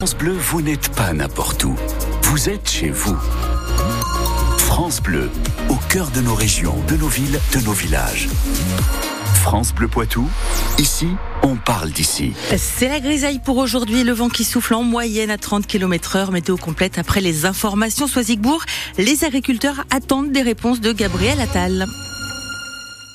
France Bleu, vous n'êtes pas n'importe où. Vous êtes chez vous. France Bleu, au cœur de nos régions, de nos villes, de nos villages. France Bleu Poitou, ici, on parle d'ici. C'est la grisaille pour aujourd'hui. Le vent qui souffle en moyenne à 30 km heure. Météo complète après les informations. Soisigbourg, les agriculteurs attendent des réponses de Gabriel Attal.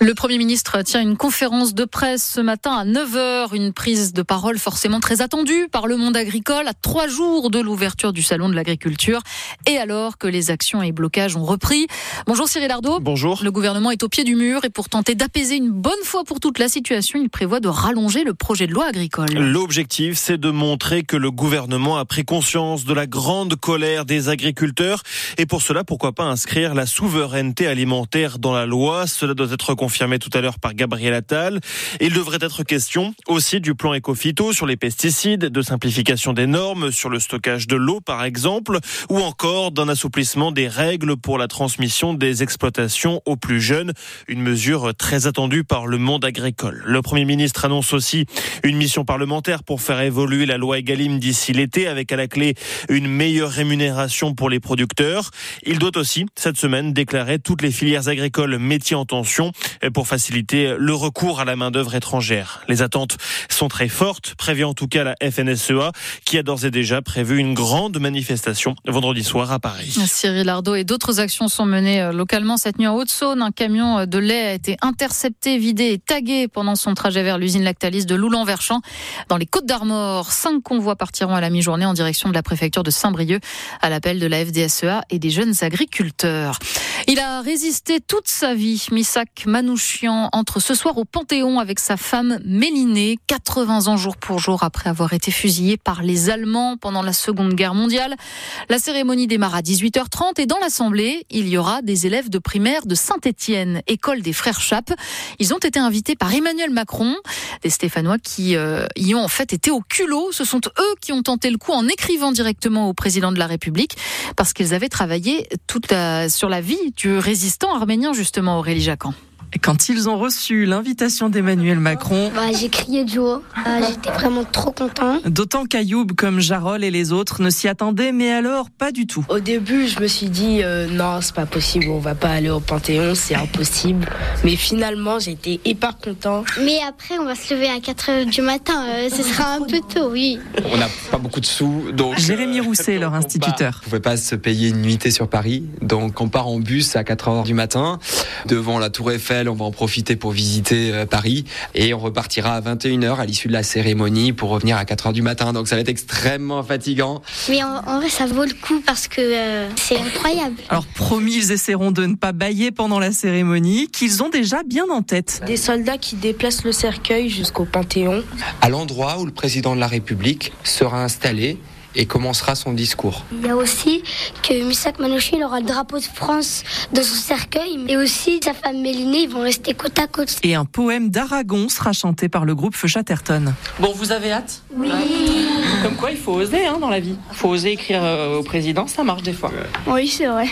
Le Premier ministre tient une conférence de presse ce matin à 9h, une prise de parole forcément très attendue par le monde agricole à trois jours de l'ouverture du Salon de l'agriculture et alors que les actions et blocages ont repris. Bonjour Cyril Ardo. Bonjour. Le gouvernement est au pied du mur et pour tenter d'apaiser une bonne fois pour toute la situation, il prévoit de rallonger le projet de loi agricole. L'objectif, c'est de montrer que le gouvernement a pris conscience de la grande colère des agriculteurs et pour cela, pourquoi pas inscrire la souveraineté alimentaire dans la loi? Cela doit être confirmé confirmé tout à l'heure par Gabriel Attal. Il devrait être question aussi du plan éco-phyto sur les pesticides, de simplification des normes sur le stockage de l'eau par exemple, ou encore d'un assouplissement des règles pour la transmission des exploitations aux plus jeunes, une mesure très attendue par le monde agricole. Le Premier ministre annonce aussi une mission parlementaire pour faire évoluer la loi Egalim d'ici l'été avec à la clé une meilleure rémunération pour les producteurs. Il doit aussi cette semaine déclarer toutes les filières agricoles métiers en tension pour faciliter le recours à la main-d'œuvre étrangère. Les attentes sont très fortes, prévient en tout cas la FNSEA, qui a d'ores et déjà prévu une grande manifestation vendredi soir à Paris. Cyril Ardo et d'autres actions sont menées euh, localement cette nuit en Haute-Saône. Un camion euh, de lait a été intercepté, vidé et tagué pendant son trajet vers l'usine Lactalis de Loulan-Verchamp. Dans les Côtes d'Armor, cinq convois partiront à la mi-journée en direction de la préfecture de Saint-Brieuc à l'appel de la FDSEA et des jeunes agriculteurs. Il a résisté toute sa vie, Misak Manouchian, entre ce soir au Panthéon avec sa femme Mélinée, 80 ans jour pour jour après avoir été fusillé par les Allemands pendant la Seconde Guerre mondiale. La cérémonie démarre à 18h30 et dans l'Assemblée, il y aura des élèves de primaire de Saint-Étienne, école des frères Chappe. Ils ont été invités par Emmanuel Macron, des Stéphanois qui euh, y ont en fait été au culot. Ce sont eux qui ont tenté le coup en écrivant directement au président de la République parce qu'ils avaient travaillé toute sur la vie du résistant arménien, justement, Aurélie Jacquan. Quand ils ont reçu l'invitation d'Emmanuel Macron, bah, j'ai crié Joe. Euh, J'étais vraiment trop content. D'autant qu'Ayoub, comme Jarol et les autres, ne s'y attendaient, mais alors pas du tout. Au début, je me suis dit euh, non, c'est pas possible, on va pas aller au Panthéon, c'est impossible. Mais finalement, j'ai été hyper content. Mais après, on va se lever à 4 h du matin. Euh, ce sera un peu tôt, oui. On n'a pas beaucoup de sous, donc. Jérémy Rousset, leur instituteur. On ne pouvait pas se payer une nuitée sur Paris, donc on part en bus à 4 h du matin devant la Tour Eiffel on va en profiter pour visiter euh, Paris et on repartira à 21h à l'issue de la cérémonie pour revenir à 4h du matin. Donc ça va être extrêmement fatigant. Mais en, vrai, ça vaut le coup parce que euh, c'est incroyable. Alors promis, ils essaieront de ne pas bailler pendant la cérémonie, qu'ils ont déjà bien en tête. Des soldats qui déplacent le cercueil jusqu'au Panthéon. À l'endroit où le président de la République sera installé et commencera son discours. Il y a aussi que Misak Manouchi aura le drapeau de France dans son cercueil et aussi sa femme Mélinée, ils vont rester côte à côte. Et un poème d'Aragon sera chanté par le groupe Feu Chatterton. Bon, vous avez hâte? Oui. Comme quoi, il faut oser hein, dans la vie. Il faut oser écrire euh, au président, ça marche des fois. Oui, c'est vrai.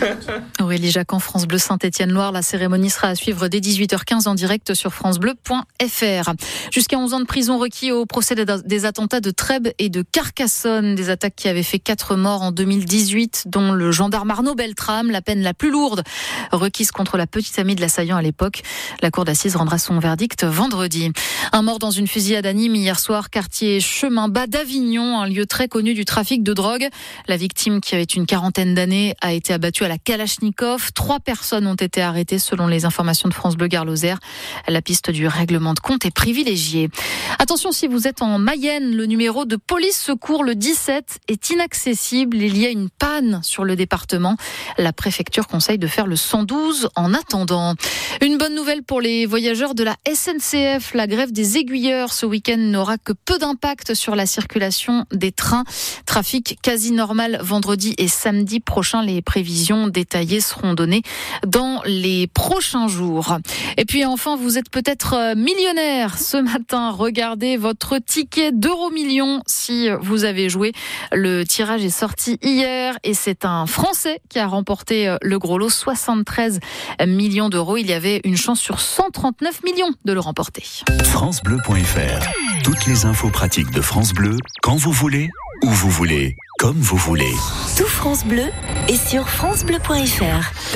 Aurélie Jacques en France Bleu Saint-Étienne-Loire. La cérémonie sera à suivre dès 18h15 en direct sur francebleu.fr. Jusqu'à 11 ans de prison requis au procès des attentats de Trèbes et de Carcassonne. Des attaques qui avaient fait 4 morts en 2018, dont le gendarme Arnaud Beltrame, la peine la plus lourde requise contre la petite amie de l'assaillant à l'époque. La cour d'assises rendra son verdict vendredi. Un mort dans une fusillade à Nîmes hier soir, quartier Chemin Bas d'Avignon, un lieu très connu du trafic de drogue. La victime, qui avait une quarantaine d'années, a été abattue à la Kalachnikov. Trois personnes ont été arrêtées selon les informations de France Bleu Garloser. La piste du règlement de compte est privilégiée. Attention, si vous êtes en Mayenne, le numéro de police secours le 17 est inaccessible. Il y a une panne sur le département. La préfecture conseille de faire le 112 en attendant. Une bonne nouvelle pour les voyageurs de la SNCF. La grève des aiguilleurs ce week-end n'aura que peu d'impact sur la des trains. Trafic quasi normal vendredi et samedi prochain. Les prévisions détaillées seront données dans les prochains jours. Et puis enfin, vous êtes peut-être millionnaire ce matin. Regardez votre ticket d'euro million si vous avez joué. Le tirage est sorti hier et c'est un Français qui a remporté le gros lot, 73 millions d'euros. Il y avait une chance sur 139 millions de le remporter. FranceBleu.fr. Toutes les infos pratiques de France Bleu, quand vous voulez, où vous voulez, comme vous voulez. Tout France Bleu est sur francebleu.fr.